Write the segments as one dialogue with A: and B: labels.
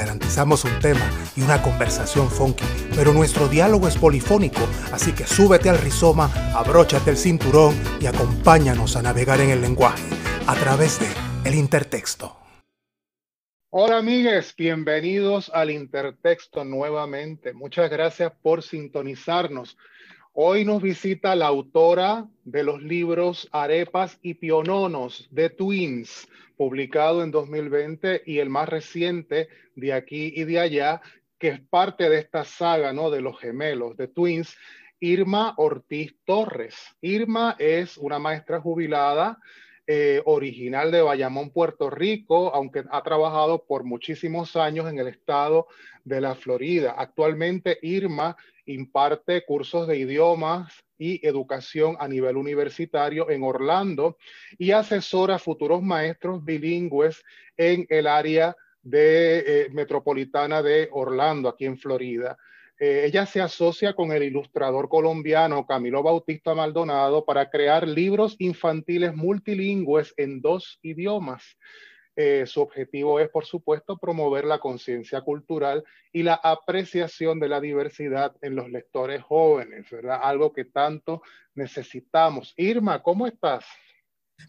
A: Garantizamos un tema y una conversación funky, pero nuestro diálogo es polifónico, así que súbete al rizoma, abróchate el cinturón y acompáñanos a navegar en el lenguaje a través de El Intertexto.
B: Hola amigues, bienvenidos al Intertexto nuevamente. Muchas gracias por sintonizarnos. Hoy nos visita la autora de los libros Arepas y Piononos de Twins, publicado en 2020, y el más reciente de aquí y de allá, que es parte de esta saga ¿no? de los gemelos de Twins, Irma Ortiz Torres. Irma es una maestra jubilada eh, original de Bayamón, Puerto Rico, aunque ha trabajado por muchísimos años en el estado de la Florida. Actualmente Irma imparte cursos de idiomas y educación a nivel universitario en Orlando y asesora a futuros maestros bilingües en el área de, eh, metropolitana de Orlando, aquí en Florida. Eh, ella se asocia con el ilustrador colombiano Camilo Bautista Maldonado para crear libros infantiles multilingües en dos idiomas. Eh, su objetivo es, por supuesto, promover la conciencia cultural y la apreciación de la diversidad en los lectores jóvenes, ¿verdad? Algo que tanto necesitamos. Irma, ¿cómo estás?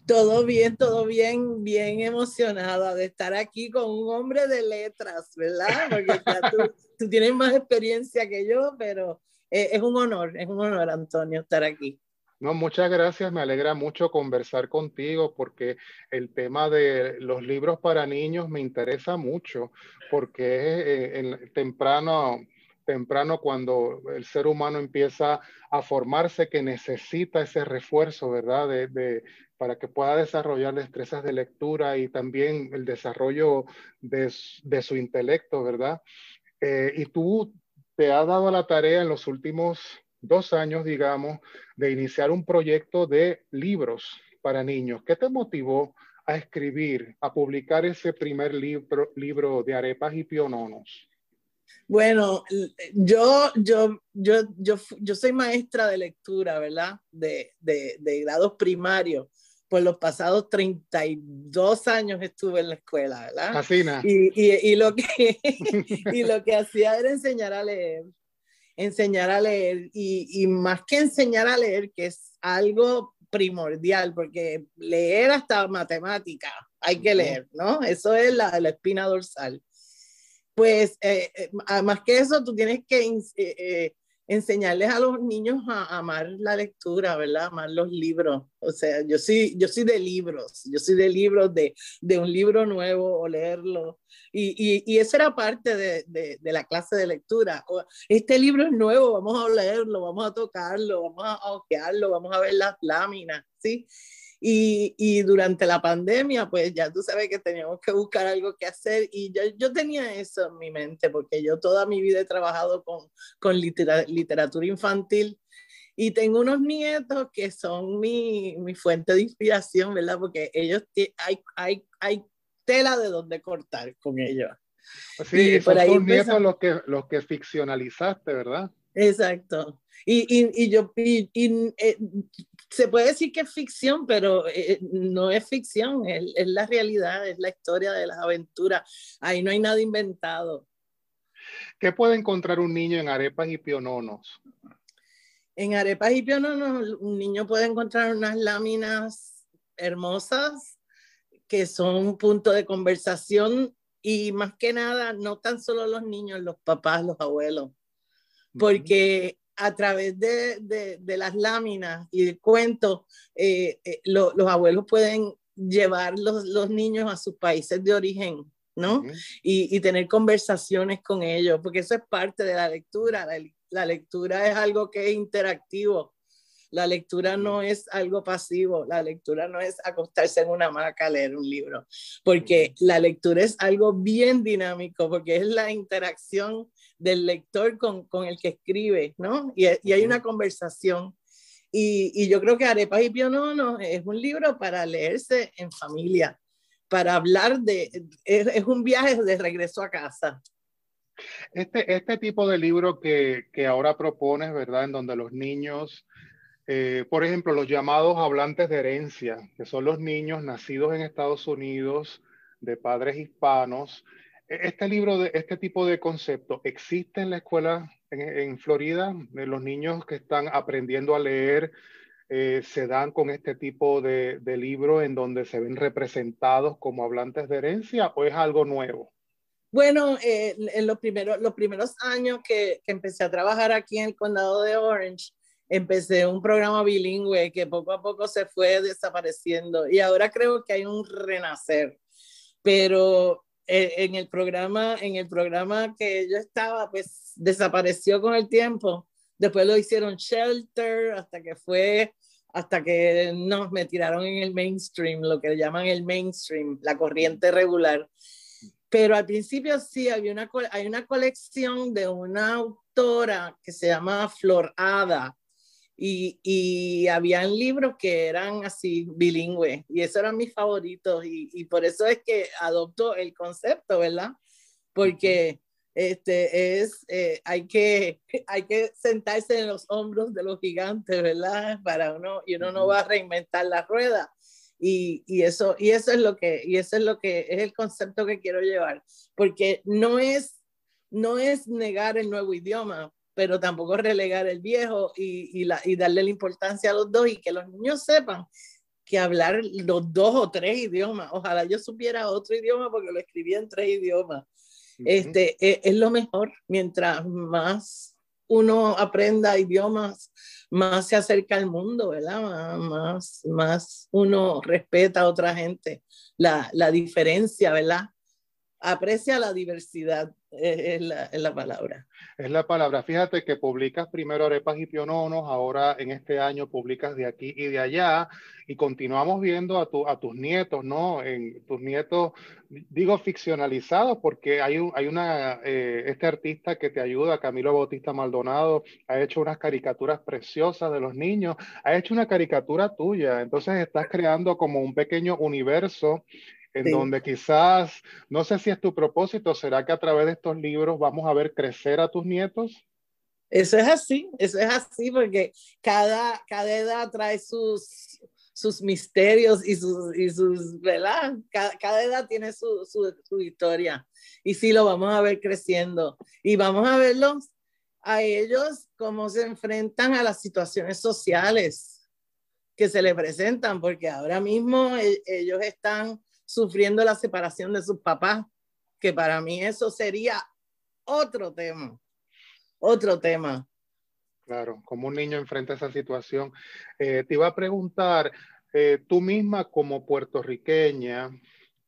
C: Todo bien, todo bien, bien emocionada de estar aquí con un hombre de letras, ¿verdad? Porque tú, tienes más experiencia que yo, pero eh, es un honor, es un honor, Antonio, estar aquí.
B: No, muchas gracias. Me alegra mucho conversar contigo porque el tema de los libros para niños me interesa mucho porque es eh, temprano, temprano cuando el ser humano empieza a formarse que necesita ese refuerzo, ¿verdad? De, para que pueda desarrollar destrezas de lectura y también el desarrollo de, su intelecto, ¿verdad? Eh, y tú te has dado la tarea en los últimos dos años, digamos, de iniciar un proyecto de libros para niños. ¿Qué te motivó a escribir, a publicar ese primer libro, libro de arepas y piononos?
C: Bueno, yo, yo, yo, yo, yo soy maestra de lectura, ¿verdad? De, de, de grados primarios. Por los pasados 32 años estuve en la escuela, ¿verdad? Y, y, y, lo que, y lo que hacía era enseñar a leer enseñar a leer y, más que enseñar a leer, que es algo primordial, porque leer hasta matemática, hay que leer, ¿no? Eso es la, la espina dorsal. Pues, eh, eh, más que eso, tú tienes que eh, enseñarles a los niños a, amar la lectura, ¿verdad? Amar los libros. O sea, yo sí, yo soy de libros, yo soy de libros, de, de un libro nuevo o leerlo. Y, y, y eso era parte de, de, de, la clase de lectura. Este libro es nuevo, vamos a leerlo, vamos a tocarlo, vamos a ojearlo, vamos a ver las láminas, ¿sí? Y, y, durante la pandemia, pues ya tú sabes que teníamos que buscar algo que hacer y yo, yo tenía eso en mi mente, porque yo toda mi vida he trabajado con, con literatura infantil y tengo unos nietos que son mi, mi fuente de inspiración, ¿verdad? Porque ellos, hay, hay, hay tela de donde cortar con ellos.
B: Sí, y son tus nietos los que, los que ficcionalizaste, ¿verdad?
C: Exacto. Y, y, y yo, y, eh, se puede decir que es ficción, pero eh, no es ficción, es, es, la realidad, es la historia de las aventuras. Ahí no hay nada inventado.
B: ¿Qué puede encontrar un niño en arepas y piononos?
C: En arepas y piononos, un niño puede encontrar unas láminas hermosas que son un punto de conversación y más que nada, no tan solo los niños, los papás, los abuelos, porque a través de, de, de, las láminas y del cuento, eh, eh, lo, los abuelos pueden llevar los, los, niños a sus países de origen, ¿no? Uh -huh. y, y, tener conversaciones con ellos, porque eso es parte de la lectura. La, la, lectura es algo que es interactivo. La lectura no es algo pasivo, la lectura no es acostarse en una hamaca a leer un libro, porque la lectura es algo bien dinámico, porque es la interacción del lector con, con el que escribe, ¿no? Y, y hay una conversación. Y, y yo creo que Arepas y Pionono es un libro para leerse en familia, para hablar de, es, es un viaje de regreso a casa.
B: Este, este tipo de libro que, que ahora propones, ¿verdad? En donde los niños eh, por ejemplo, los llamados hablantes de herencia, que son los niños nacidos en Estados Unidos de padres hispanos. Este libro, de, este tipo de concepto, ¿existe en la escuela en, Florida? ¿Los niños que están aprendiendo a leer eh, se dan con este tipo de, de libro en donde se ven representados como hablantes de herencia o es algo nuevo?
C: Bueno, eh, en los primeros, los primeros años que, que, empecé a trabajar aquí en el condado de Orange, empecé un programa bilingüe que poco a poco se fue desapareciendo y ahora creo que hay un renacer. Pero eh, en el programa, en el programa que yo estaba, pues desapareció con el tiempo. Después lo hicieron shelter hasta que fue, hasta que nos me tiraron en el mainstream, lo que llaman el mainstream, la corriente regular. Pero al principio sí, había una, hay una colección de una autora que se llama Flor Ada, y, y habían libros que eran así bilingües y esos eran mis favoritos y, y por eso es que adopto el concepto, ¿verdad? Porque este es, eh, hay, que, hay que sentarse en los hombros de los gigantes, ¿verdad? Para uno, y uno no va a reinventar la rueda. Y, y, eso, y eso es lo que, y eso es lo que es el concepto que quiero llevar, porque no es, no es negar el nuevo idioma, pero tampoco relegar el viejo y, la, y darle la importancia a los dos y que los niños sepan que hablar los dos o tres idiomas. Ojalá yo supiera otro idioma porque lo escribía en tres idiomas. este, es, es, lo mejor. Mientras más uno aprenda idiomas, más se acerca al mundo, ¿verdad? Más, más uno respeta a otra gente. La, la diferencia, ¿verdad? Aprecia la diversidad es la, es la, palabra.
B: Es la palabra. Fíjate que publicas primero arepas y piononos, ahora en este año publicas de aquí y de allá, y continuamos viendo a, tu, a tus nietos, ¿no? En tus nietos, digo ficcionalizados, porque hay, un, hay una, eh, este artista que te ayuda, Camilo Bautista Maldonado, ha hecho unas caricaturas preciosas de los niños, ha hecho una caricatura tuya, entonces estás creando como un pequeño universo en sí. donde quizás, no sé si es tu propósito, ¿será que a través de estos libros vamos a ver crecer a tus nietos?
C: Eso es así, eso es así, porque cada, cada edad trae sus, sus misterios y sus, y sus ¿verdad? Cada, cada edad tiene su, su, su, historia. Y sí, lo vamos a ver creciendo. Y vamos a verlos a ellos cómo se enfrentan a las situaciones sociales que se les presentan, porque ahora mismo ellos están sufriendo la separación de sus papás, que para mí eso sería otro tema, otro tema.
B: Claro, como un niño enfrenta esa situación. Eh, te iba a preguntar, eh, tú misma como puertorriqueña,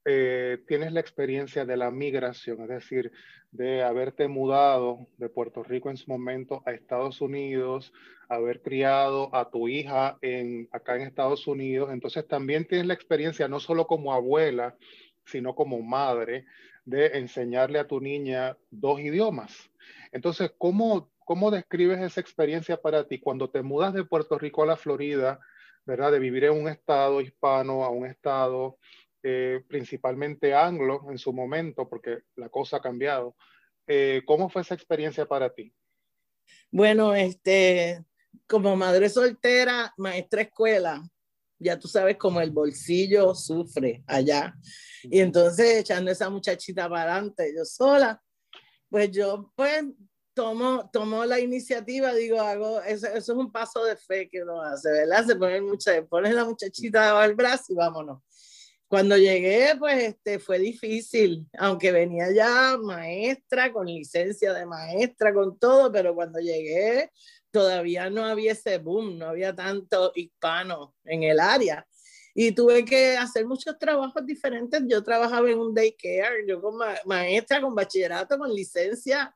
B: eh, tienes la experiencia de la migración, es decir, de haberte mudado de Puerto Rico en su momento a Estados Unidos, haber criado a tu hija en, acá en Estados Unidos. Entonces también tienes la experiencia no solo como abuela, sino como madre, de enseñarle a tu niña dos idiomas. Entonces, ¿cómo, cómo describes esa experiencia para ti cuando te mudas de Puerto Rico a la Florida, ¿verdad? De vivir en un estado hispano a un estado eh, principalmente anglo en su momento, porque la cosa ha cambiado. Eh, ¿Cómo fue esa experiencia para ti?
C: Bueno, este, como madre soltera, maestra escuela, ya tú sabes cómo el bolsillo sufre allá. Y entonces echando esa muchachita para adelante, yo sola, pues yo pues tomo, tomo la iniciativa, digo, hago, eso, eso, es un paso de fe que uno hace, ¿verdad? Se pone, mucha, pone la muchachita del brazo y vámonos. Cuando llegué, pues este, fue difícil, aunque venía ya maestra, con licencia de maestra, con todo, pero cuando llegué todavía no había ese boom, no había tanto hispano en el área. Y tuve que hacer muchos trabajos diferentes. Yo trabajaba en un daycare, yo como ma maestra, con bachillerato, con licencia,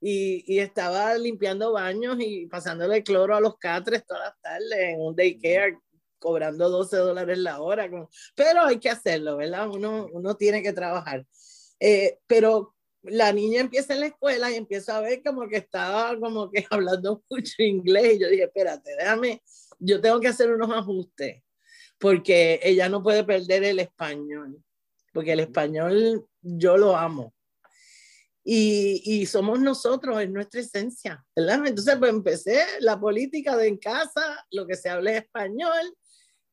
C: y, y, estaba limpiando baños y pasándole cloro a los catres todas las tardes en un daycare cobrando 12 dólares la hora, pero hay que hacerlo, ¿verdad? Uno, uno tiene que trabajar. Eh, pero la niña empieza en la escuela y empieza a ver como que estaba como que hablando mucho inglés y yo dije, espérate, déjame, yo tengo que hacer unos ajustes porque ella no puede perder el español, porque el español yo lo amo. Y, y, somos nosotros, en nuestra esencia, ¿verdad? Entonces, pues empecé la política de en casa, lo que se hable español,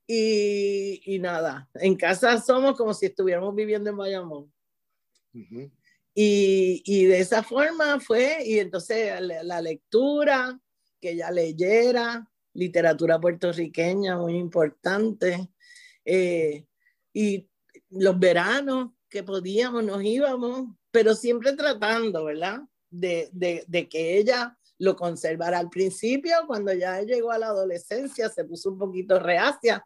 C: y, y, nada, en casa somos como si estuviéramos viviendo en Bayamón. y, y, de esa forma fue, y entonces la, la lectura, que ella leyera, literatura puertorriqueña muy importante, eh, y los veranos que podíamos, nos íbamos, pero siempre tratando, ¿verdad? De, de, de, que ella lo conservara. Al principio, cuando ya llegó a la adolescencia, se puso un poquito reacia,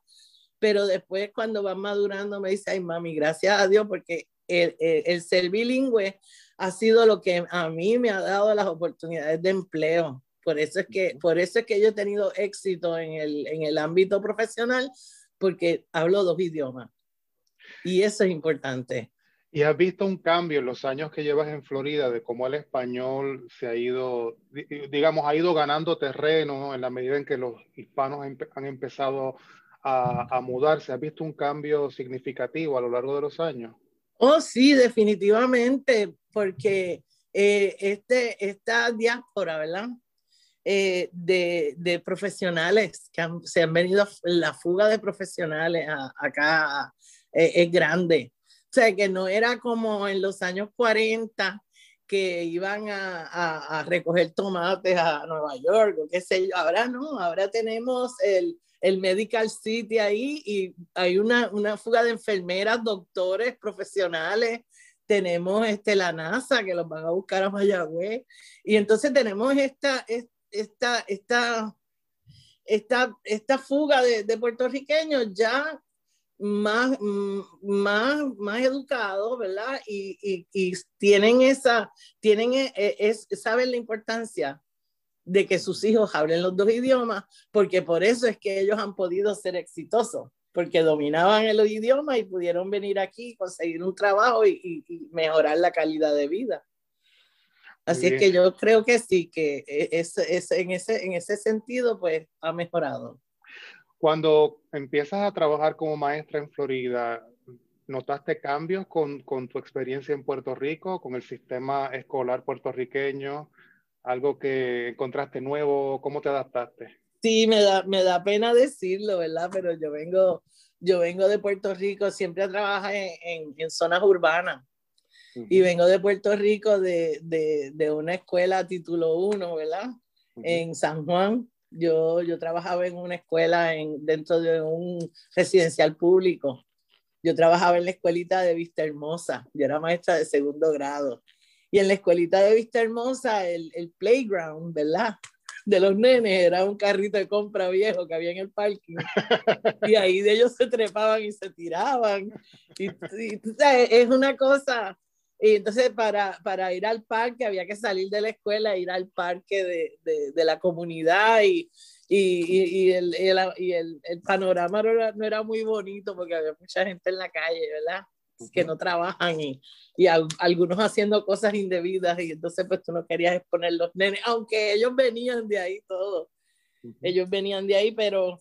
C: pero después cuando va madurando me dice, ay mami, gracias a Dios, porque el, el, el ser bilingüe ha sido lo que a mí me ha dado las oportunidades de empleo. Por eso es que, por eso es que yo he tenido éxito en el, en el ámbito profesional, porque hablo dos idiomas. Y eso es importante.
B: ¿Y has visto un cambio en los años que llevas en Florida de cómo el español se ha ido, digamos, ha ido ganando terreno en la medida en que los hispanos han empezado a, a mudarse? ¿Has visto un cambio significativo a lo largo de los años?
C: Oh, sí, definitivamente, porque eh, este, esta diáspora, ¿verdad? Eh, de, de, profesionales que han, se han venido, la fuga de profesionales a, acá eh, es grande. O sea, que no era como en los años 40 que iban a, a, a recoger tomates a Nueva York o qué sé yo. Ahora no, ahora tenemos el, el Medical City ahí y hay una, una fuga de enfermeras, doctores, profesionales tenemos este, la NASA que los van a buscar a Mayagüez y entonces tenemos esta, esta, esta, esta, esta fuga de, de puertorriqueños ya más, más, más educados, ¿verdad? Y, y, y, tienen esa, tienen, e, e, es, saben la importancia de que sus hijos hablen los dos idiomas, porque por eso es que ellos han podido ser exitosos, porque dominaban el idioma y pudieron venir aquí, conseguir un trabajo y, y mejorar la calidad de vida. Así es que yo creo que sí, que e, es, es, en, ese, en ese sentido, pues ha mejorado.
B: Cuando empiezas a trabajar como maestra en Florida, ¿notaste cambios con, con tu experiencia en Puerto Rico, con el sistema escolar puertorriqueño? ¿Algo que encontraste nuevo? ¿Cómo te adaptaste?
C: Sí, me da, me da pena decirlo, ¿verdad? Pero yo vengo, yo vengo de Puerto Rico, siempre trabajo en, en, en zonas urbanas y vengo de Puerto Rico de, de, de una escuela título 1, ¿verdad? En San Juan. Yo, yo trabajaba en una escuela en, dentro de un residencial público. Yo trabajaba en la escuelita de Vista Hermosa. Yo era maestra de segundo grado. Y en la escuelita de Vista Hermosa, el, el playground, ¿verdad? de los nenes era un carrito de compra viejo que había en el parking y ahí de ellos se trepaban y se tiraban y, y, es una cosa y entonces para, para ir al parque había que salir de la escuela, ir al parque de, de, de la comunidad y, y, y, el, y el, el, panorama no era, no era, muy bonito porque había mucha gente en la calle, ¿verdad? Que no trabajan y, y algunos haciendo cosas indebidas y entonces pues tú no querías exponer los nenes, aunque ellos venían de ahí todos. Ellos venían de ahí, pero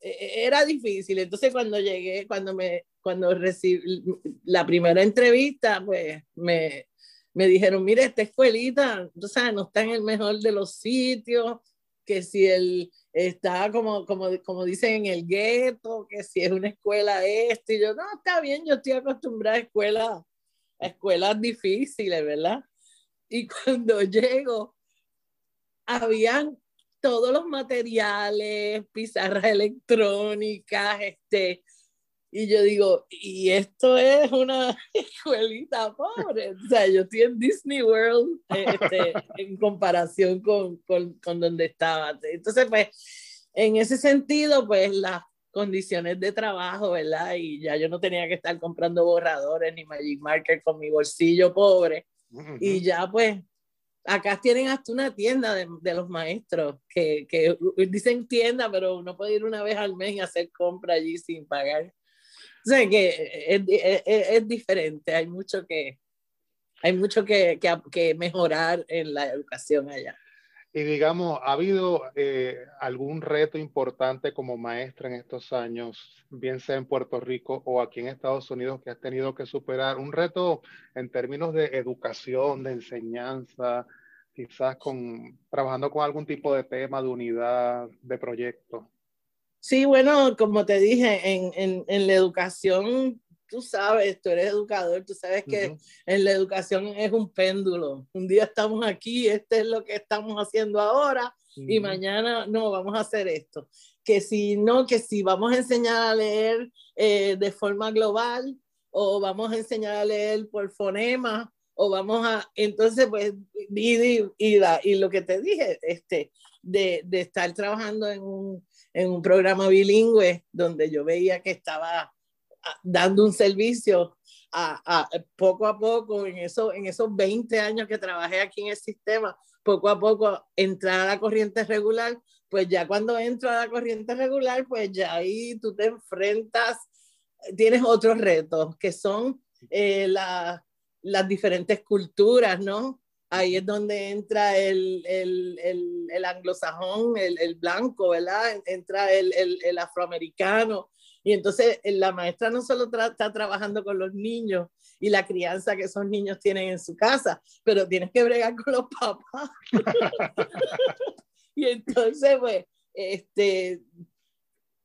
C: era difícil. Entonces cuando llegué, cuando me, cuando recibí la primera entrevista, pues me, me dijeron, mire, esta escuelita, o sea, no está en el mejor de los sitios, que si él está como, como, como dicen en el gueto, que si es una escuela este, y yo, no, está bien, yo estoy acostumbrada a escuelas, a escuelas difíciles, ¿verdad? Y cuando llego, habían todos los materiales, pizarras electrónicas, este, y yo digo, y esto es una escuelita pobre. O sea, yo estoy en Disney World este, en comparación con, con, con, donde estaba. Entonces, pues, en ese sentido, pues las condiciones de trabajo, ¿verdad? Y ya yo no tenía que estar comprando borradores ni Magic Marker con mi bolsillo pobre. Uh -huh. Y ya, pues, acá tienen hasta una tienda de, de los maestros que, que, dicen tienda, pero uno puede ir una vez al mes y hacer compra allí sin pagar. O sea que es, es, es diferente, hay mucho que, hay mucho que, que, que, mejorar en la educación allá.
B: Y digamos, ¿ha habido eh, algún reto importante como maestra en estos años, bien sea en Puerto Rico o aquí en Estados Unidos, que has tenido que superar? Un reto en términos de educación, de enseñanza, quizás con, trabajando con algún tipo de tema, de unidad, de proyecto.
C: Sí, bueno, como te dije, en, en, en la educación tú sabes, tú eres educador, tú sabes que en la educación es un péndulo. Un día estamos aquí, este es lo que estamos haciendo ahora y mañana no, vamos a hacer esto. Que si no, que si vamos a enseñar a leer eh, de forma global o vamos a enseñar a leer por fonema o vamos a, entonces pues, y, y, y lo que te dije, este, de, de estar trabajando en un, en un programa bilingüe donde yo veía que estaba dando un servicio a, a, poco a poco, en, eso, en esos 20 años que trabajé aquí en el sistema, poco a poco entrar a la corriente regular, pues ya cuando entro a la corriente regular, pues ya ahí tú te enfrentas, tienes otros retos que son eh, la, las diferentes culturas, ¿no? Ahí es donde entra el, el, el, el anglosajón, el, blanco, ¿verdad? Entra el, afroamericano, y entonces eh, la maestra no solo está trabajando con los niños y la crianza que esos niños tienen en su casa, pero tienes que bregar con los papás. y entonces, pues, este,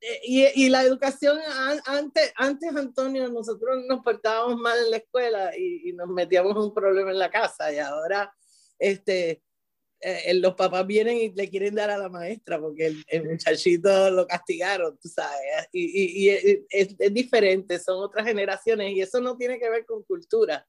C: eh, y, la educación, antes, antes, Antonio, nosotros nos portábamos mal en la escuela y, y, nos metíamos un problema en la casa y ahora este, eh, los papás vienen y le quieren dar a la maestra porque el, muchachito lo castigaron, tú sabes, y, y, es, diferente, son otras generaciones y eso no tiene que ver con cultura,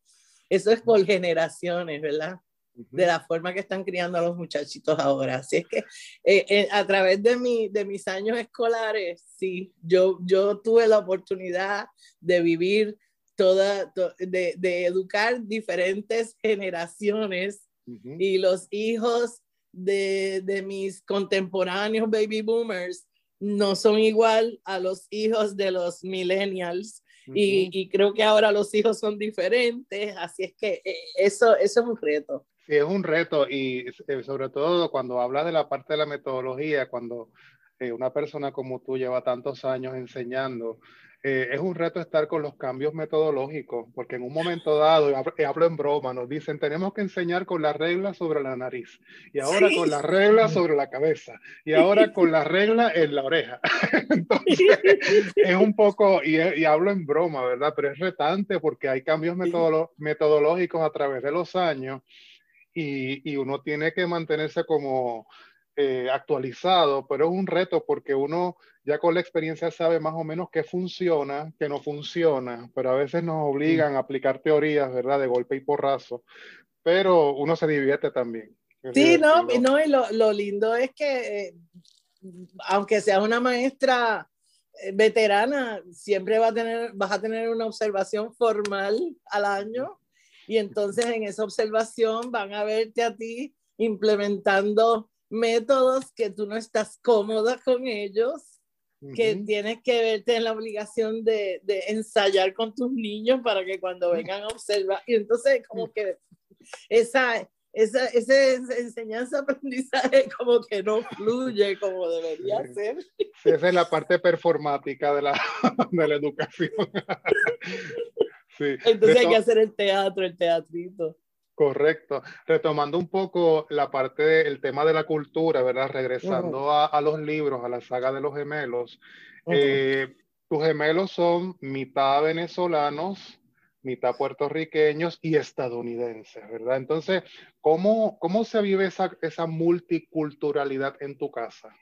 C: eso es por generaciones, ¿verdad? De la forma que están criando a los muchachitos ahora. Así es que eh, eh, a través de, mi, de mis años escolares, sí, yo, yo tuve la oportunidad de vivir toda, de, de educar diferentes generaciones y los hijos de, de, mis contemporáneos baby boomers no son igual a los hijos de los millennials. y, y, creo que ahora los hijos son diferentes, así es que eh, eso, eso es un reto.
B: Sí, es un reto y eh, sobre todo cuando habla de la parte de la metodología, cuando eh, una persona como tú lleva tantos años enseñando, eh, es un reto estar con los cambios metodológicos, porque en un momento dado, y hablo, en broma, nos dicen, tenemos que enseñar con las reglas sobre la nariz, y ahora con las reglas sobre la cabeza, y ahora con las reglas en la oreja. Entonces, es un poco, y, y, hablo en broma, ¿verdad? Pero es retante porque hay cambios metodológicos a través de los años, y, y uno tiene que mantenerse como eh, actualizado, pero es un reto porque uno ya con la experiencia sabe más o menos qué funciona, qué no funciona, pero a veces nos obligan a aplicar teorías, ¿verdad? De golpe y porrazo, pero uno se divierte también.
C: Sí, no, no, y lo, lo, lindo es que, eh, aunque sea una maestra eh, veterana, siempre va a tener, vas a tener una observación formal al año y entonces en esa observación van a verte a ti implementando métodos que tú no estás cómoda con ellos, que tienes que verte en la obligación de, de, ensayar con tus niños para que cuando vengan a observar, y entonces como que esa, esa, esa enseñanza aprendizaje como que no fluye como debería ser.
B: esa es la parte performática de la, de la educación.
C: sí. Entonces hay que hacer el teatro, el teatrito.
B: Correcto. Retomando un poco la parte del tema de la cultura, ¿verdad? Regresando a, a, los libros, a la saga de los gemelos. eh, tus gemelos son mitad venezolanos, mitad puertorriqueños y estadounidenses, ¿verdad? Entonces, ¿cómo, cómo se vive esa, esa multiculturalidad en tu casa?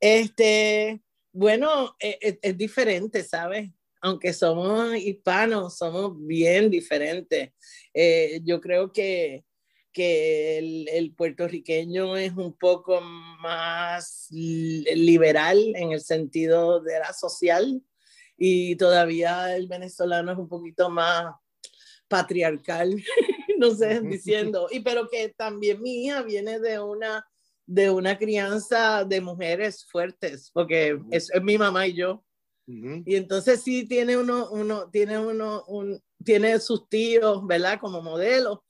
C: Este, bueno, es, e, es diferente, ¿sabes? Aunque somos hispanos, somos bien diferentes. Eh, yo creo que, que el, el, puertorriqueño es un poco más liberal en el sentido de la social y todavía el venezolano es un poquito más patriarcal, no sé, diciendo, y pero que también mi hija viene de una de una crianza de mujeres fuertes, porque es, es mi mamá y yo. Y entonces sí tiene uno, uno, tiene uno, un, tiene sus tíos, ¿verdad? Como modelo,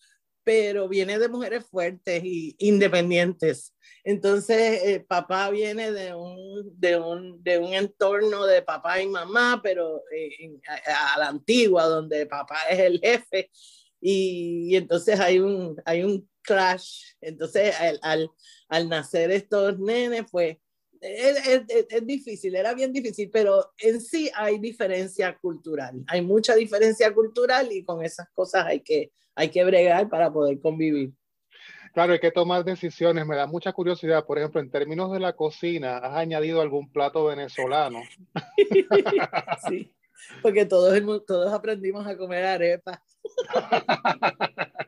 C: pero viene de mujeres fuertes y independientes. Entonces, eh, papá viene de un, de, un, de un, entorno de papá y mamá, pero eh, a, la antigua, donde papá es el jefe, y, y entonces hay un, hay un clash. Entonces, al, al, al nacer estos nenes, pues es, es, es, difícil, era bien difícil, pero en sí hay diferencia cultural, hay mucha diferencia cultural y con esas cosas hay que, hay que bregar para poder convivir.
B: Claro, hay que tomar decisiones. Me da mucha curiosidad, por ejemplo, en términos de la cocina, ¿has añadido algún plato venezolano?
C: sí, porque todos, todos aprendimos a comer arepas.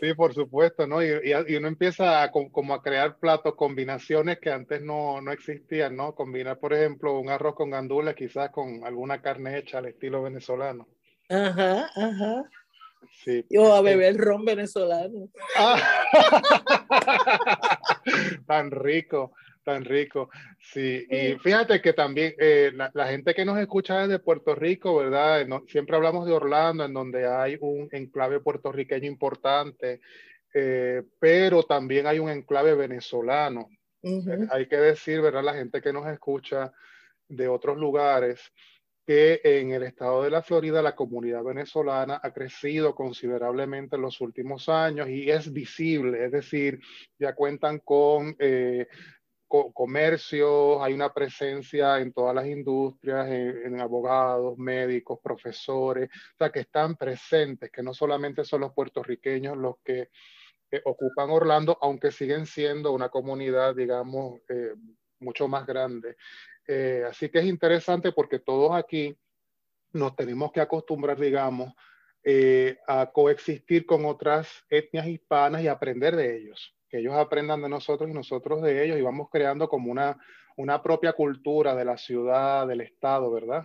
B: Sí, por supuesto, ¿no? Y, y, uno empieza a, como a crear platos, combinaciones que antes no, no, existían, ¿no? Combinar, por ejemplo, un arroz con gandules quizás con alguna carne hecha al estilo venezolano.
C: Ajá, ajá. Sí. O a beber ron venezolano. Ah.
B: Tan rico tan rico. Sí, y fíjate que también eh, la, gente que nos escucha desde Puerto Rico, ¿verdad? siempre hablamos de Orlando, en donde hay un enclave puertorriqueño importante, eh, pero también hay un enclave venezolano. Hay que decir, ¿verdad? La gente que nos escucha de otros lugares, que en el estado de la Florida la comunidad venezolana ha crecido considerablemente en los últimos años y es visible, es decir, ya cuentan con eh, comercios, hay una presencia en todas las industrias, en, abogados, médicos, profesores, o sea, que están presentes, que no solamente son los puertorriqueños los que ocupan Orlando, aunque siguen siendo una comunidad, digamos, eh, mucho más grande. Eh, así que es interesante porque todos aquí nos tenemos que acostumbrar, digamos, eh, a coexistir con otras etnias hispanas y aprender de ellos que ellos aprendan de nosotros y nosotros de ellos y vamos creando como una, una propia cultura de la ciudad, del estado, ¿verdad?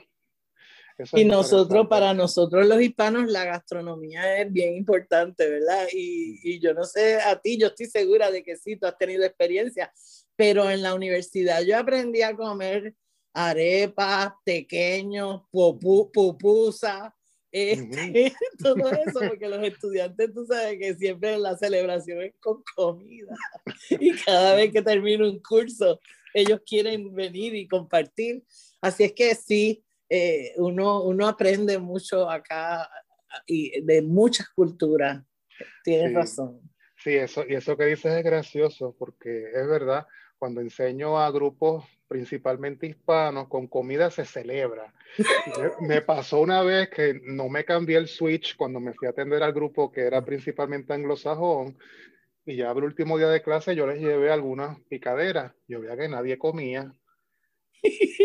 C: y nosotros, para nosotros los hispanos, la gastronomía es bien importante, ¿verdad? Y, y, yo no sé a ti, yo estoy segura de que sí, tú has tenido experiencia, pero en la universidad yo aprendí a comer arepas, pequeños, pupusa, este, todo eso, porque los estudiantes, tú sabes que siempre la celebración es con comida. Y cada vez que termino un curso, ellos quieren venir y compartir. Así es que sí, eh, uno, uno aprende mucho acá y de muchas culturas. Tienes razón.
B: Sí, eso, y eso que dices es gracioso, porque es verdad, cuando enseño a grupos principalmente hispanos, con comida se celebra. me, pasó una vez que no me cambié el switch cuando me fui a atender al grupo que era principalmente anglosajón, y ya el último día de clase yo les llevé algunas picaderas. Yo veía que nadie comía.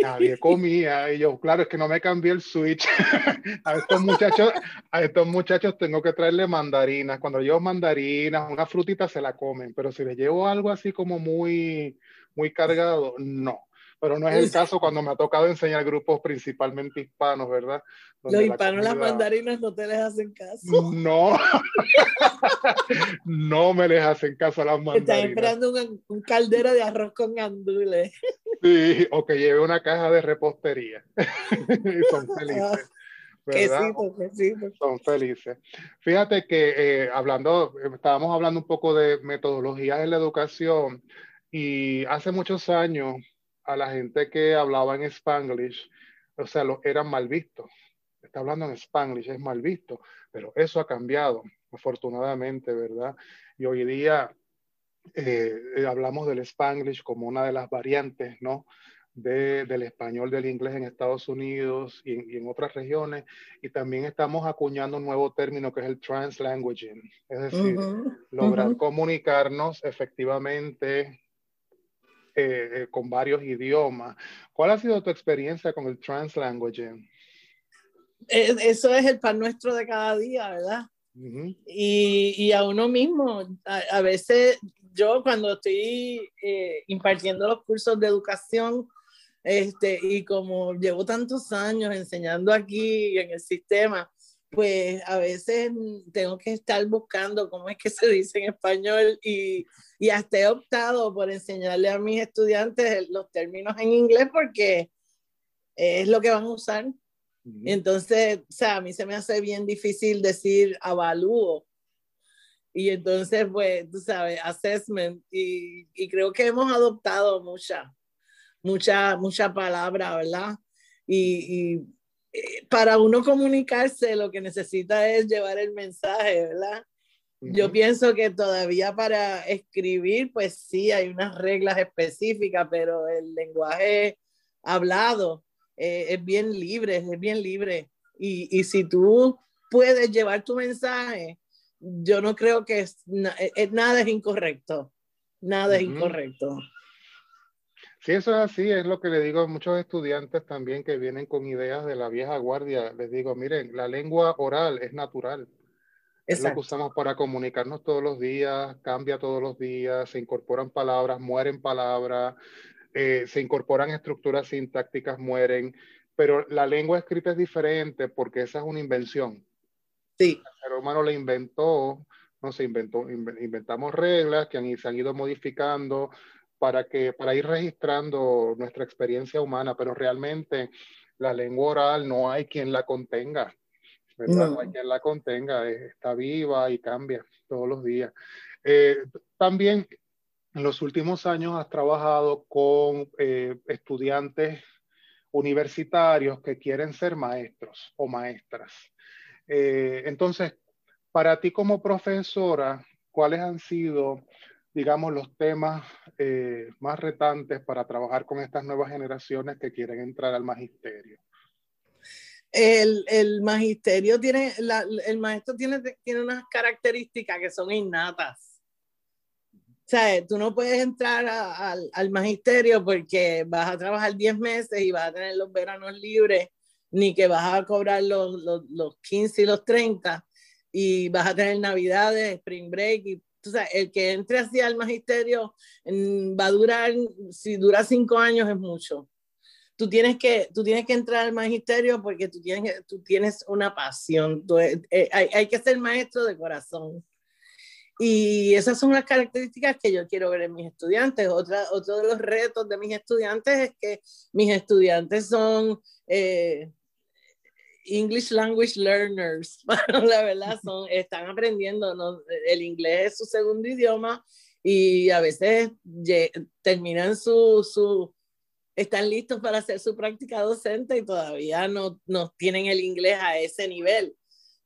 B: Nadie comía y yo, claro, es que no me cambié el switch. a estos muchachos, a estos muchachos tengo que traerle mandarinas. Cuando llevo mandarinas, una frutita se la comen, pero si les llevo algo así como muy, muy cargado, no pero no es el caso cuando me ha tocado enseñar grupos principalmente hispanos, ¿verdad?
C: Los hispanos las mandarinas no te les hacen caso.
B: No, no me les hacen caso a las mandarinas.
C: Están esperando un, caldero de arroz con gandules.
B: Sí, o que lleve una caja de repostería. y son felices. ¿verdad? Son felices. Fíjate que eh, hablando, estábamos hablando un poco de metodologías en la educación y hace muchos años a la gente que hablaba en Spanglish, o sea, lo, eran mal vistos. Está hablando en Spanglish, es mal visto, pero eso ha cambiado, afortunadamente, ¿verdad? Y hoy día eh, hablamos del Spanglish como una de las variantes, ¿no? De, del español, del inglés en Estados Unidos y, en otras regiones. Y también estamos acuñando un nuevo término que es el translanguaging, es decir, lograr comunicarnos efectivamente eh, eh, con varios idiomas. ¿Cuál ha sido tu experiencia con el translanguaging?
C: Eh, eso es el pan nuestro de cada día, ¿verdad? y, y, a uno mismo, a, veces yo cuando estoy impartiendo los cursos de educación, este, y como llevo tantos años enseñando aquí en el sistema, pues a veces tengo que estar buscando cómo es que se dice en español y, y hasta he optado por enseñarle a mis estudiantes los términos en inglés porque es lo que van a usar. Entonces, o sea, a mí se me hace bien difícil decir avalúo. Y entonces, pues, tú sabes, assessment. Y, y creo que hemos adoptado mucha, mucha, mucha palabra, ¿verdad? Y, y para uno comunicarse, lo que necesita es llevar el mensaje, ¿verdad? Yo pienso que todavía para escribir, pues sí, hay unas reglas específicas, pero el lenguaje hablado eh, es bien libre, es bien libre. Y, y, si tú puedes llevar tu mensaje, yo no creo que es, nada es incorrecto, nada es incorrecto.
B: Sí, eso es así, es lo que le digo a muchos estudiantes también que vienen con ideas de la vieja guardia. Les digo, miren, la lengua oral es natural. Es lo que usamos para comunicarnos todos los días, cambia todos los días, se incorporan palabras, mueren palabras, eh, se incorporan estructuras sintácticas, mueren, pero la lengua escrita es diferente porque esa es una invención.
C: Sí.
B: El ser humano la inventó, no se inventó, inventamos reglas que han, se han ido modificando para, que, para ir registrando nuestra experiencia humana, pero realmente la lengua oral no hay quien la contenga. No. hay quien la contenga, eh, está viva y cambia todos los días. Eh, también en los últimos años has trabajado con eh, estudiantes universitarios que quieren ser maestros o maestras. entonces, para ti como profesora, ¿cuáles han sido, digamos, los temas más retantes para trabajar con estas nuevas generaciones que quieren entrar al magisterio?
C: el, el magisterio tiene, la, el maestro tiene, tiene unas características que son innatas. O sea, tú no puedes entrar a, al, al magisterio porque vas a trabajar 10 meses y vas a tener los veranos libres, ni que vas a cobrar los, los, los 15 y los 30, y vas a tener navidades, spring break, y o sea, el que entre así al magisterio mm, va a durar, si dura cinco años es mucho tú tienes que, tú tienes que entrar al magisterio porque tú tienes, tú tienes una pasión, eh, eh, hay, hay, que ser maestro de corazón. Y esas son las características que yo quiero ver en mis estudiantes. Otra, otro de los retos de mis estudiantes es que mis estudiantes son eh, English language learners. la verdad, son, están aprendiendo, ¿no? el inglés es su segundo idioma y a veces terminan su, su, están listos para hacer su práctica docente y todavía no, no tienen el inglés a ese nivel.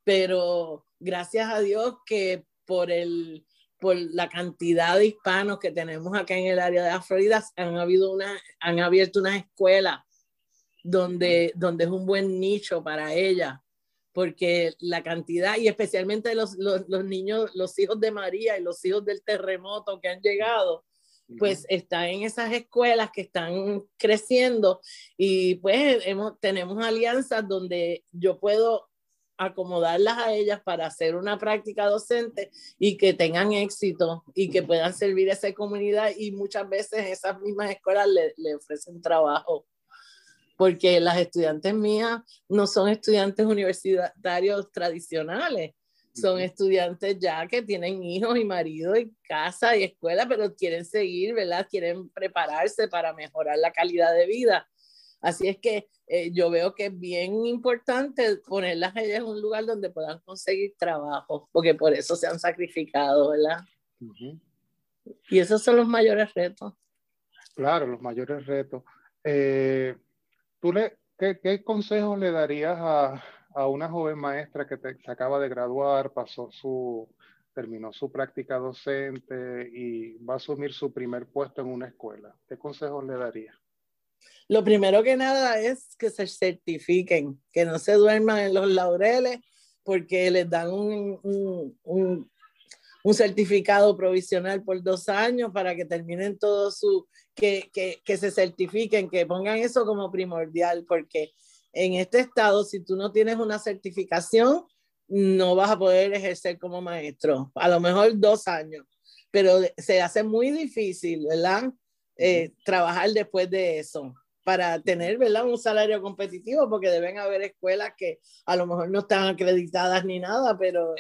C: Pero gracias a Dios que por, el, por la cantidad de hispanos que tenemos acá en el área de la Florida, han, habido una, han abierto una escuela donde, donde es un buen nicho para ella, porque la cantidad, y especialmente los, los, los niños, los hijos de María y los hijos del terremoto que han llegado, pues está en esas escuelas que están creciendo y pues hemos, tenemos alianzas donde yo puedo acomodarlas a ellas para hacer una práctica docente y que tengan éxito y que puedan servir a esa comunidad y muchas veces esas mismas escuelas le, le ofrecen trabajo porque las estudiantes mías no son estudiantes universitarios tradicionales, son estudiantes ya que tienen hijos y marido y casa y escuela, pero quieren seguir, ¿verdad? Quieren prepararse para mejorar la calidad de vida. Así es que eh, yo veo que es bien importante ponerlas ellas en un lugar donde puedan conseguir trabajo, porque por eso se han sacrificado, ¿verdad? Y esos son los mayores retos.
B: Claro, los mayores retos. Eh, ¿Tú le, qué, consejos le darías a, a una joven maestra que se acaba de graduar, pasó su, terminó su práctica docente y va a asumir su primer puesto en una escuela. ¿Qué consejos le daría?
C: Lo primero que nada es que se certifiquen, que no se duerman en los laureles porque les dan un, un, un certificado provisional por dos años para que terminen todo su, que, que, que se certifiquen, que pongan eso como primordial, porque en este estado, si tú no tienes una certificación, no vas a poder ejercer como maestro. A lo mejor dos años, pero se hace muy difícil, ¿verdad? Eh, trabajar después de eso para tener, ¿verdad? Un salario competitivo, porque deben haber escuelas que a lo mejor no están acreditadas ni nada, pero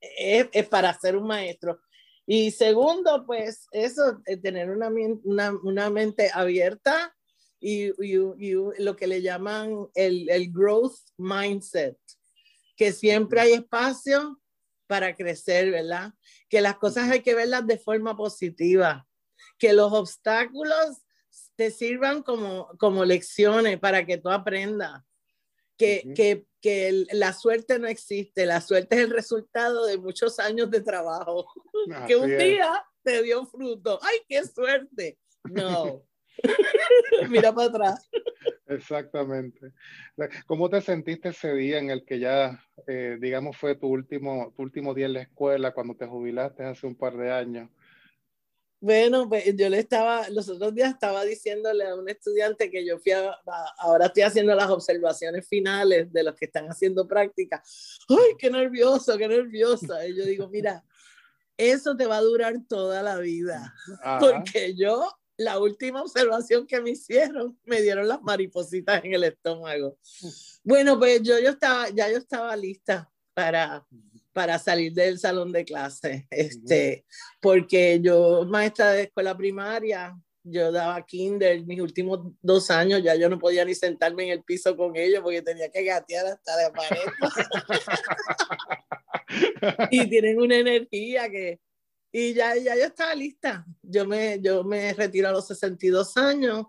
C: es, es para ser un maestro. Y segundo, pues eso, eh, tener una, una, una mente abierta y, y, lo que le llaman el, el, growth mindset, que siempre hay espacio para crecer, ¿verdad? Que las cosas hay que verlas de forma positiva, que los obstáculos te sirvan como, como lecciones para que tú aprendas, que, que, que la suerte no existe, la suerte es el resultado de muchos años de trabajo, que un día te dio fruto. ¡Ay, qué suerte! No. Mira para atrás.
B: Exactamente. ¿Cómo te sentiste ese día en el que ya, eh, digamos, fue tu último, tu último día en la escuela, cuando te jubilaste hace un par de años?
C: Bueno, pues yo le estaba, los otros días estaba diciéndole a un estudiante que yo fui a, ahora estoy haciendo las observaciones finales de los que están haciendo práctica. ¡Ay, qué nervioso, qué nerviosa! Y yo digo, mira, eso te va a durar toda la vida. Porque yo, la última observación que me hicieron, me dieron las maripositas en el estómago. Bueno, pues yo, yo estaba, ya yo estaba lista para para salir del salón de clase, este, porque yo, maestra de escuela primaria, yo daba kinder, mis últimos dos años ya yo no podía ni sentarme en el piso con ellos porque tenía que gatear hasta la pared. y tienen una energía que... Y ya, ya yo estaba lista. Yo me, yo me retiro a los 62 años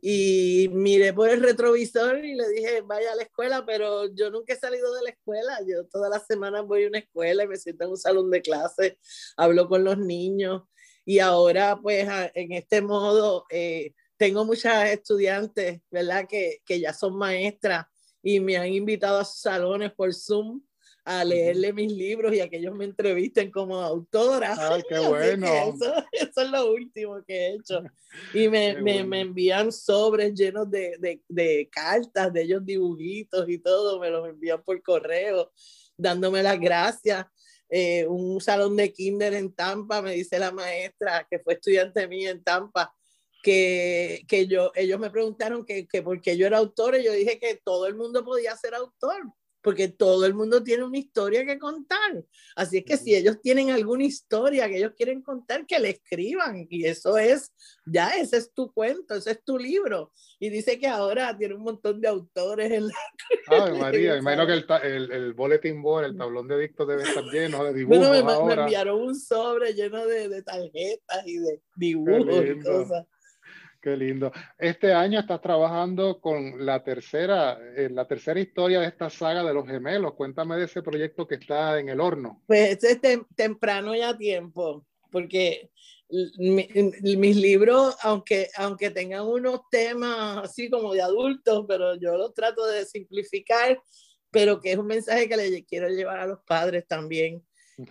C: y miré por el retrovisor y le dije, vaya a la escuela, pero yo nunca he salido de la escuela. Yo todas las semanas voy a una escuela y me siento en un salón de clase, hablo con los niños y ahora pues en este modo eh, tengo muchas estudiantes, ¿verdad? Que, que ya son maestras y me han invitado a sus salones por Zoom a leerle mis libros y a que ellos me entrevisten como autora.
B: ¡Ay, qué bueno!
C: Eso, eso, es lo último que he hecho. Y me, me, me envían sobres llenos de, de, de, cartas, de ellos dibujitos y todo, me los envían por correo, dándome las gracias. Eh, un salón de kinder en Tampa, me dice la maestra, que fue estudiante mía en Tampa, que, que yo, ellos me preguntaron que, que por qué yo era autor y yo dije que todo el mundo podía ser autor porque todo el mundo tiene una historia que contar. Así es que si ellos tienen alguna historia que ellos quieren contar, que le escriban. Y eso es, ya ese es tu cuento, ese es tu libro. Y dice que ahora tiene un montón de autores en la...
B: Ay, María, imagino que el, el, el bulletin board, el tablón de dictos debe estar lleno de dibujos
C: Bueno, me,
B: ahora.
C: me enviaron un sobre lleno de, de tarjetas y de dibujos y cosas.
B: Qué lindo. Este año estás trabajando con la tercera, eh, la tercera historia de esta saga de los gemelos. Cuéntame de ese proyecto que está en el horno.
C: Pues es tem temprano ya tiempo, porque mi, mis libros, aunque, aunque tengan unos temas así como de adultos, pero yo los trato de simplificar, pero que es un mensaje que le quiero llevar a los padres también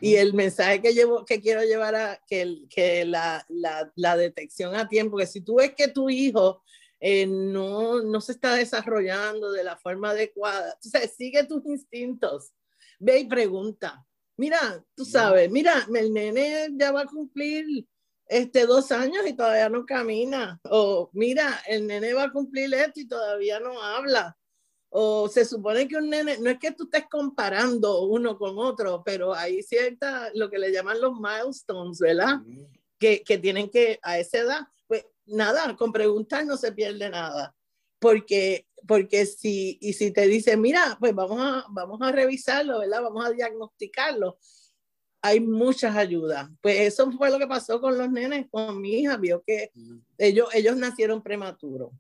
C: y el mensaje que, llevo, que quiero llevar a que, que la, la, la, detección a tiempo, que si tú ves que tu hijo eh, no, no se está desarrollando de la forma adecuada, entonces sigue tus instintos, ve y pregunta. Mira, tú sabes, mira, el nene ya va a cumplir este, dos años y todavía no camina. O mira, el nene va a cumplir esto y todavía no habla o se supone que un nene, no es que tú estés comparando uno con otro, pero hay cierta, lo que le llaman los milestones, ¿verdad? Que, que, tienen que, a esa edad, pues nada, con preguntar no se pierde nada. Porque, porque si, y si te dicen, mira, pues vamos a, vamos a revisarlo, ¿verdad? Vamos a diagnosticarlo. Hay muchas ayudas. Pues eso fue lo que pasó con los nenes, con mi hija, vio que ellos, ellos nacieron prematuros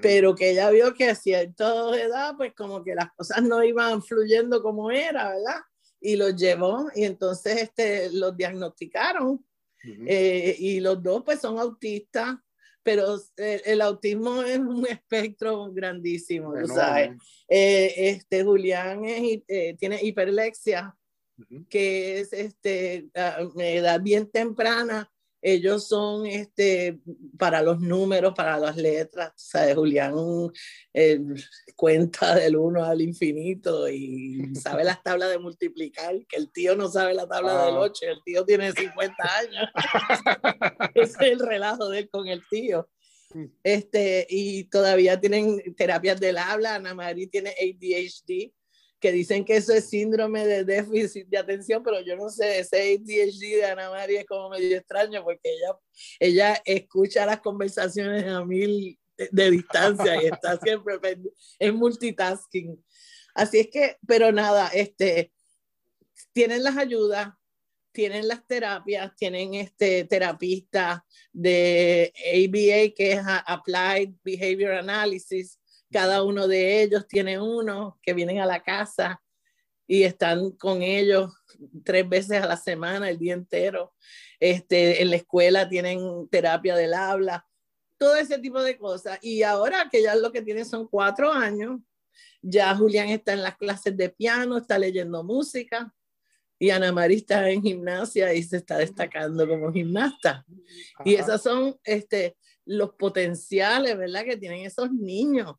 C: pero que ella vio que a cierta edad, pues como que las cosas no iban fluyendo como era, ¿verdad? Y los llevó y entonces este, los diagnosticaron eh, y los dos pues son autistas, pero eh, el, autismo es un espectro grandísimo, ¿sabes? Eh, este, Julián es, tiene hiperlexia, que es este, a edad bien temprana, ellos son este, para los números, para las letras. Sea, Julián eh, cuenta del 1 al infinito y sabe las tablas de multiplicar, que el tío no sabe la tabla del 8, el tío tiene 50 años. Ese es el relajo de él con el tío. Este, y todavía tienen terapias del habla, Ana María tiene ADHD, que dicen que eso es síndrome de déficit de atención, pero yo no sé, ese ADHD de Ana María es como medio extraño porque ella, ella escucha las conversaciones a mil de, distancia y está siempre en multitasking. Así es que, pero nada, este, tienen las ayudas, tienen las terapias, tienen este terapista de ABA, que es Applied Behavior Analysis. Cada uno de ellos tiene uno que vienen a la casa y están con ellos tres veces a la semana, el día entero. Este, en la escuela tienen terapia del habla, todo ese tipo de cosas. Y ahora que ya lo que tienen son cuatro años, ya Julián está en las clases de piano, está leyendo música, y Ana María está en gimnasia y se está destacando como gimnasta. Y esos son este, los potenciales, ¿verdad? Que tienen esos niños,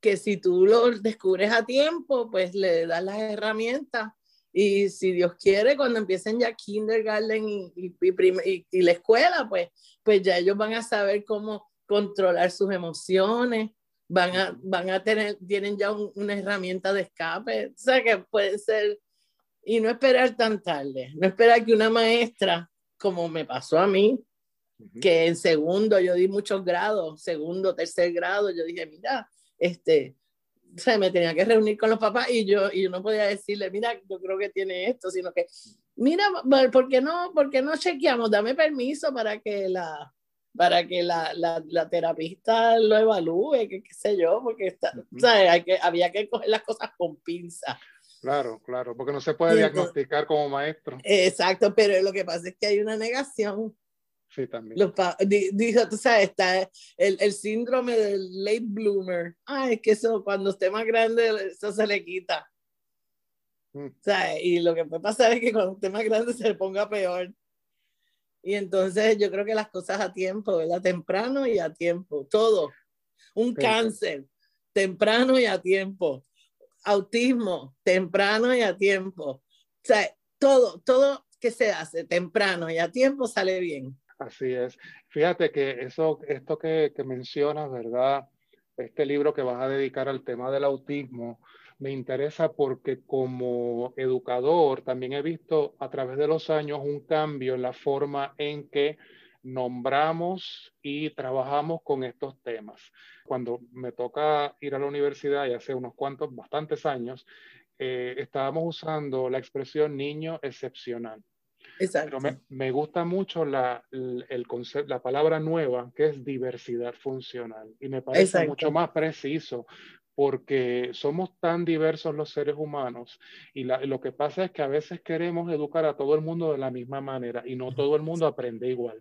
C: que si tú los descubres a tiempo, pues le das las herramientas. Y si Dios quiere, cuando empiecen ya kindergarten y, y, y, y la escuela, pues, pues ya ellos van a saber cómo controlar sus emociones, van a, van a tener, tienen ya una herramienta de escape. O sea, que puede ser y no esperar tan tarde, no esperar que una maestra, como me pasó a mí, que en segundo yo di muchos grados, segundo, tercer grado, yo dije, mira, este, o me tenía que reunir con los papás y yo, y yo no podía decirle, mira, yo creo que tiene esto, sino que, mira, ¿por qué no, por qué no chequeamos? Dame permiso para que la, para que la, la, la terapista lo evalúe, qué sé yo, porque está, Hay que, había que coger las cosas con pinza.
B: Claro, claro, porque no se puede diagnosticar como maestro.
C: Exacto, pero lo que pasa es que hay una negación.
B: Sí, también.
C: dijo, tú sabes, está el, el, síndrome del late bloomer. Ay, es que eso cuando esté más grande, eso se le quita. Mm. Sea, y lo que puede pasar es que cuando esté más grande se le ponga peor. Y entonces yo creo que las cosas a tiempo, ¿verdad? Temprano y a tiempo, todo. Un cáncer, temprano y a tiempo autismo temprano y a tiempo. O sea, todo, todo que se hace temprano y a tiempo sale bien.
B: Así es. Fíjate que eso, esto que, mencionas, ¿verdad? Este libro que vas a dedicar al tema del autismo, me interesa porque como educador también he visto a través de los años un cambio en la forma en que nombramos y trabajamos con estos temas. Cuando me toca ir a la universidad, y hace unos cuantos, bastantes años, eh, estábamos usando la expresión niño excepcional.
C: Exacto.
B: Pero me, gusta mucho la, el concepto, la palabra nueva, que es diversidad funcional. Y me parece mucho más preciso, porque somos tan diversos los seres humanos y lo que pasa es que a veces queremos educar a todo el mundo de la misma manera y no todo el mundo aprende igual.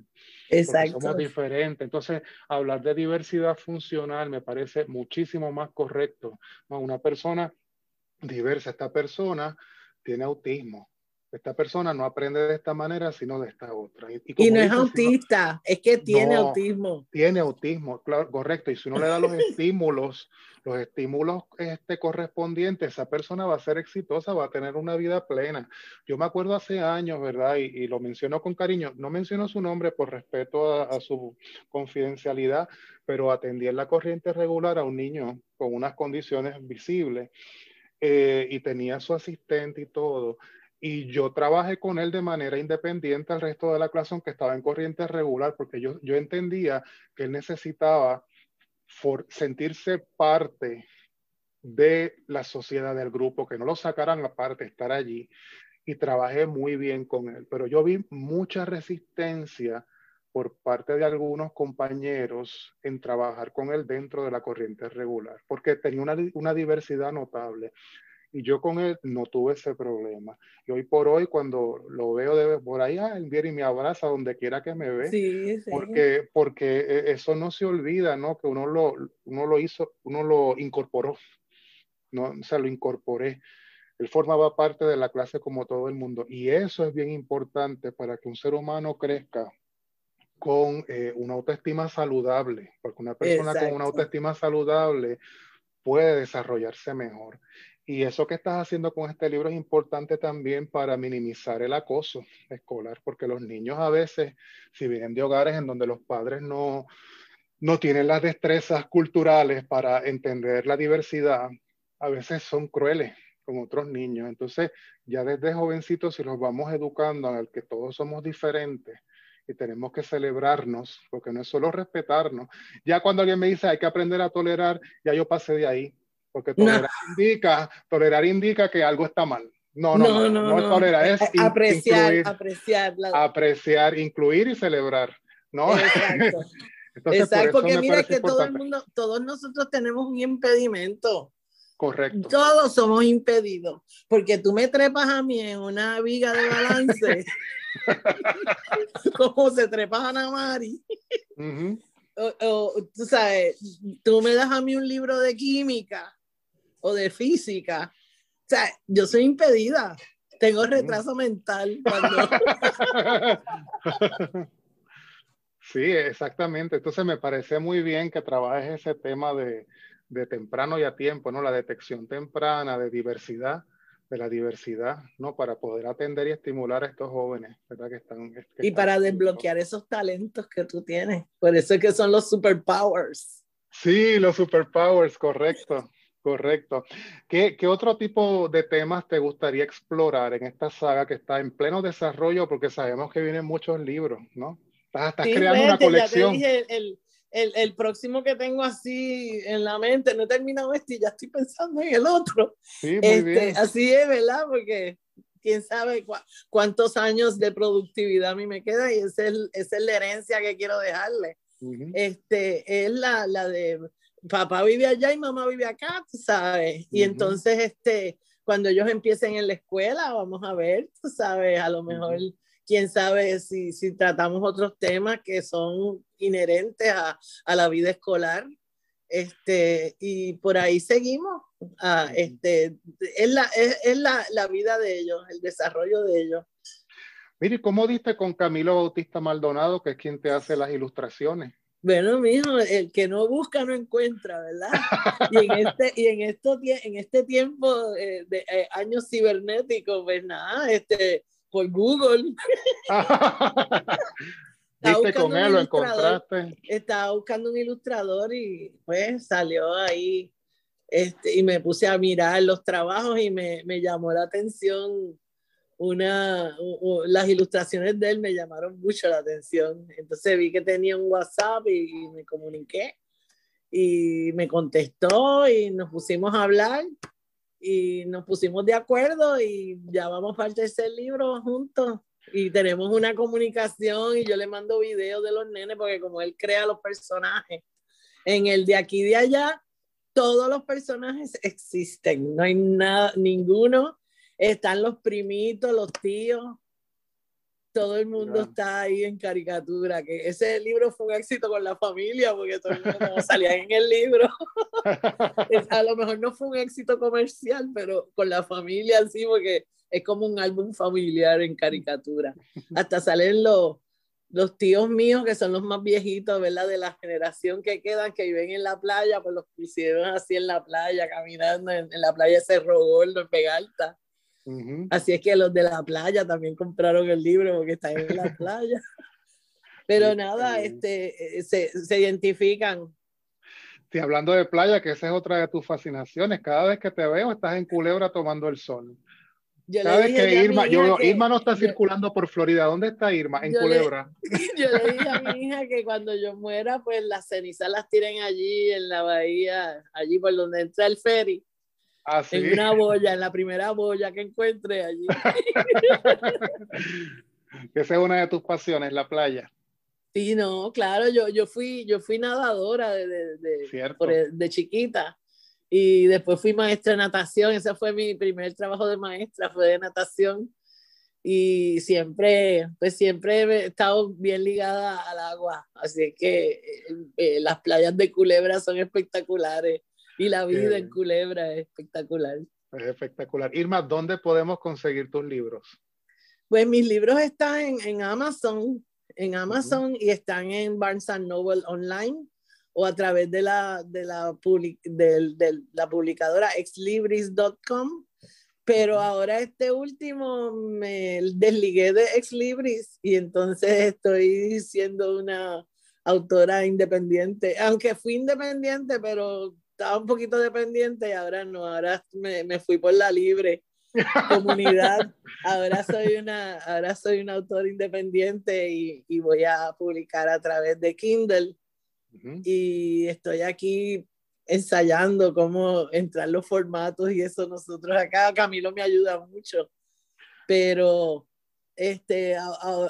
C: Exacto.
B: Somos diferentes. Entonces, hablar de diversidad funcional me parece muchísimo más correcto. Una persona diversa, esta persona tiene autismo, esta persona no aprende de esta manera, sino de esta otra.
C: Y, no es autista, es que tiene autismo.
B: Tiene autismo, claro, correcto. Y si uno le da los estímulos, los estímulos este, correspondientes, esa persona va a ser exitosa, va a tener una vida plena. Yo me acuerdo hace años, ¿verdad? Y, lo menciono con cariño. No menciono su nombre por respeto a, su confidencialidad, pero atendí en la corriente regular a un niño con unas condiciones visibles. Eh, y tenía su asistente y todo y yo trabajé con él de manera independiente al resto de la clase, aunque estaba en corriente regular, porque yo, yo entendía que él necesitaba sentirse parte de la sociedad del grupo, que no lo sacaran aparte, estar allí. Y trabajé muy bien con él, pero yo vi mucha resistencia por parte de algunos compañeros en trabajar con él dentro de la corriente regular, porque tenía una, una diversidad notable y yo con él no tuve ese problema. Y hoy por hoy, cuando lo veo de, por ahí, ah, él viene y me abraza donde quiera que me ve.
C: Sí, sí.
B: Porque, porque e, eso no se olvida, ¿no? Que uno lo, uno lo hizo, uno lo incorporó, ¿no? O sea, lo incorporé. Él formaba parte de la clase como todo el mundo. Y eso es bien importante para que un ser humano crezca con eh, una autoestima saludable, porque una persona con una autoestima saludable puede desarrollarse mejor. Y eso que estás haciendo con este libro es importante también para minimizar el acoso escolar, porque los niños a veces, si vienen de hogares en donde los padres no, no tienen las destrezas culturales para entender la diversidad, a veces son crueles con otros niños. Entonces, ya desde jovencitos, si los vamos educando en el que todos somos diferentes y tenemos que celebrarnos, porque no es solo respetarnos. Ya cuando alguien me dice hay que aprender a tolerar, ya yo pasé de ahí porque tolerar, indica, tolerar indica que algo está mal. No, no, no, no, es tolerar, es
C: apreciar, apreciar,
B: apreciar, incluir y celebrar, ¿no?
C: Exacto. Exacto, porque mira que todo el mundo, todos nosotros tenemos un impedimento.
B: Correcto.
C: Todos somos impedidos, porque tú me trepas a mí en una viga de balance, como se trepas a Namari. o, tú sabes, tú me das a mí un libro de química o de física. O sea, yo soy impedida. Tengo retraso mental.
B: sí, exactamente. Entonces me parece muy bien que trabajes ese tema de, de temprano y a tiempo, ¿no? La detección temprana de diversidad, de la diversidad, ¿no? Para poder atender y estimular a estos jóvenes, ¿verdad? Que están...
C: y para desbloquear esos talentos que tú tienes. Por eso es que son los superpowers.
B: Sí, los superpowers, correcto. Correcto. ¿Qué, ¿Qué, otro tipo de temas te gustaría explorar en esta saga que está en pleno desarrollo? Porque sabemos que vienen muchos libros, ¿no? Estás, creando una colección.
C: Ya te dije, el, el, el, próximo que tengo así en la mente, no he terminado este y ya estoy pensando en el otro.
B: Sí, muy este, bien.
C: Así es, ¿verdad? Porque quién sabe cuántos años de productividad a mí me queda y esa es, es la herencia que quiero dejarle. este, es la, la de papá vive allá y mamá vive acá, tú sabes. Y entonces, este, cuando ellos empiecen en la escuela, vamos a ver, tú sabes, a lo mejor quién sabe si, si tratamos otros temas que son inherentes a, a la vida escolar. Este, y por ahí seguimos. Ah, este, es la, es, es la, la, vida de ellos, el desarrollo de ellos.
B: Mire, ¿cómo diste con Camilo Bautista Maldonado, que es quien te hace las ilustraciones?
C: Bueno, mijo, el que no busca no encuentra, ¿verdad? Y en este, y en esto, en este tiempo de, de eh, años cibernéticos, pues nada, este, por Google.
B: ¿Viste con él, lo encontraste?
C: Estaba buscando un ilustrador y pues salió ahí este, y me puse a mirar los trabajos y me, me llamó la atención una, las ilustraciones de él me llamaron mucho la atención. Entonces vi que tenía un WhatsApp y, me comuniqué y me contestó y nos pusimos a hablar y nos pusimos de acuerdo y ya vamos para el tercer libro juntos y tenemos una comunicación y yo le mando videos de los nenes porque como él crea los personajes en el de aquí y de allá todos los personajes existen no hay nada ninguno están los primitos los tíos todo el mundo está ahí en caricatura, que ese libro fue un éxito con la familia, porque todo el mundo salía en el libro. a lo mejor no fue un éxito comercial, pero con la familia sí, porque es como un álbum familiar en caricatura. Hasta salen los, los tíos míos, que son los más viejitos, ¿verdad? De la generación que quedan, que viven en la playa, pues los pusieron así en la playa, caminando en, en la playa Cerro Gordo, en Pegalta Así es que los de la playa también compraron el libro porque están en la playa. Pero nada, este, eh, se, se identifican.
B: Sí, hablando de playa, que esa es otra de tus fascinaciones. Cada vez que te veo, estás en Culebra tomando el sol. Cada vez que Irma, yo, Irma no está circulando por Florida. ¿Dónde está Irma? En Culebra.
C: yo le dije a mi hija que cuando yo muera, pues las cenizas las tiren allí en la bahía, allí por donde entra el ferry.
B: Ah,
C: en una boya, en la primera boya que encuentre allí.
B: esa es una de tus pasiones, la playa.
C: Sí, no, claro, yo, yo, fui, yo fui nadadora de, de, de, de, chiquita. Y después fui maestra de natación, ese fue mi primer trabajo de maestra, fue de natación. Y siempre, pues siempre he estado bien ligada al agua, así que eh, eh, las playas de Culebra son espectaculares y la vida en Culebra es espectacular.
B: Es espectacular. Irma, ¿dónde podemos conseguir tus libros?
C: Pues mis libros están en, en Amazon, en Amazon y están en Barnes Noble online o a través de la, de la, de, de la publicadora exlibris.com. Pero ahora este último me desligué de Exlibris y entonces estoy siendo una autora independiente, aunque fui independiente, pero estaba un poquito dependiente y ahora no, ahora me, me fui por la libre comunidad. Ahora soy una, ahora soy un autor independiente y, y, voy a publicar a través de Kindle. Y estoy aquí ensayando cómo entrar los formatos y eso nosotros acá. Camilo me ayuda mucho, pero este,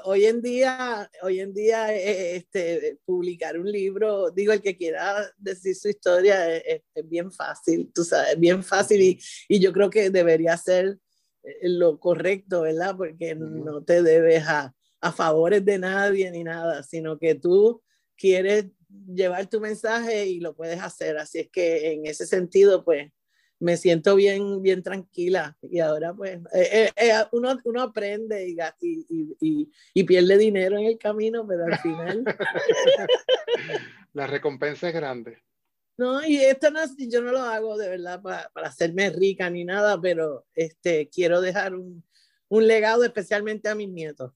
C: hoy en día, hoy en día eh, este, publicar un libro, digo, el que quiera decir su historia es, bien fácil, tú sabes, bien fácil y, y, yo creo que debería ser eh, lo correcto, ¿verdad? Porque no te debes a, a favores de nadie ni nada, sino que tú quieres llevar tu mensaje y lo puedes hacer. Así es que en ese sentido, pues me siento bien, bien tranquila. Y ahora, pues, eh, eh, eh, uno, uno, aprende y, y, y, y, pierde dinero en el camino, pero al final.
B: La recompensa es grande.
C: No, y esto no, yo no lo hago de verdad para, para hacerme rica ni nada, pero este, quiero dejar un, un legado especialmente a mis nietos.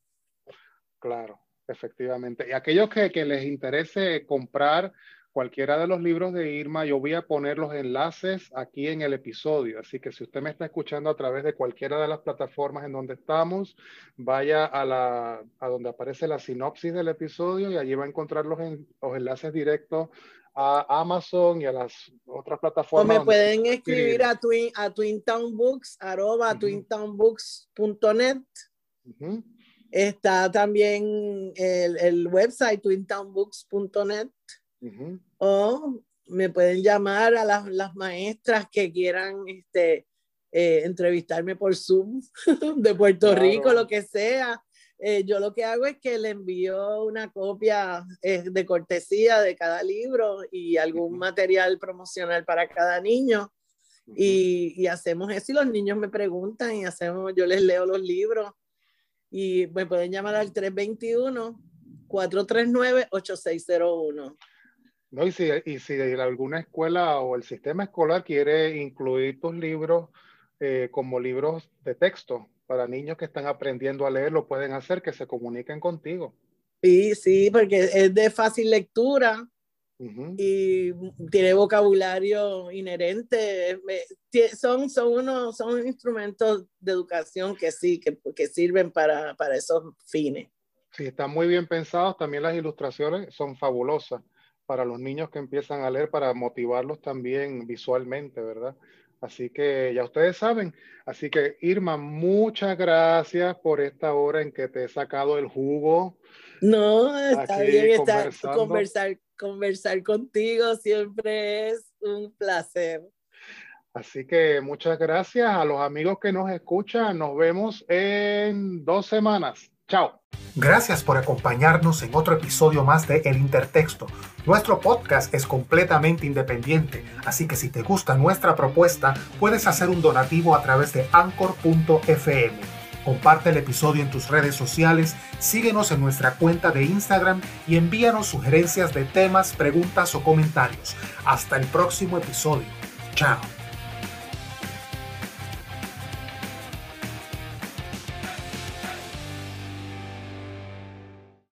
B: Claro. Efectivamente. Y aquellos que, que, les interese comprar cualquiera de los libros de Irma, yo voy a poner los enlaces aquí en el episodio. Así que si usted me está escuchando a través de cualquiera de las plataformas en donde estamos, vaya a, la, a donde aparece la sinopsis del episodio y allí va a encontrar los, los enlaces directos a Amazon y a las otras plataformas.
C: O me pueden escribir a, twin, a twintownbooks, arroba twintownbooks.net. Está también el, el website twintownbooks.net o me pueden llamar a las, las maestras que quieran este, eh, entrevistarme por Zoom de Puerto Rico, lo que sea. Eh, yo lo que hago es que le envío una copia eh, de cortesía de cada libro y algún material promocional para cada niño. y, y, hacemos eso y los niños me preguntan y hacemos, yo les leo los libros y me pueden llamar al 321-439-8601.
B: No, y si, y si alguna escuela o el sistema escolar quiere incluir tus libros eh, como libros de texto para niños que están aprendiendo a leer, lo pueden hacer, que se comuniquen contigo.
C: Sí, sí, porque es de fácil lectura y tiene vocabulario inherente. Son, son, unos, son instrumentos de educación que sí, que, que sirven para, para esos fines.
B: Sí, están muy bien pensados. También las ilustraciones son fabulosas para los niños que empiezan a leer, para motivarlos también visualmente, ¿verdad? Así que ya ustedes saben. Así que Irma, muchas gracias por esta hora en que te he sacado el jugo.
C: No, está bien estar, conversar conversar contigo siempre es un placer.
B: Así que muchas gracias a los amigos que nos escuchan. Nos vemos en dos semanas. Chao.
A: Gracias por acompañarnos en otro episodio más de El Intertexto. Nuestro podcast es completamente independiente, así que si te gusta nuestra propuesta, puedes hacer un donativo a través de anchor.fm Comparte el episodio en tus redes sociales, síguenos en nuestra cuenta de Instagram y envíanos sugerencias de temas, preguntas o comentarios. Hasta el próximo episodio. Chao.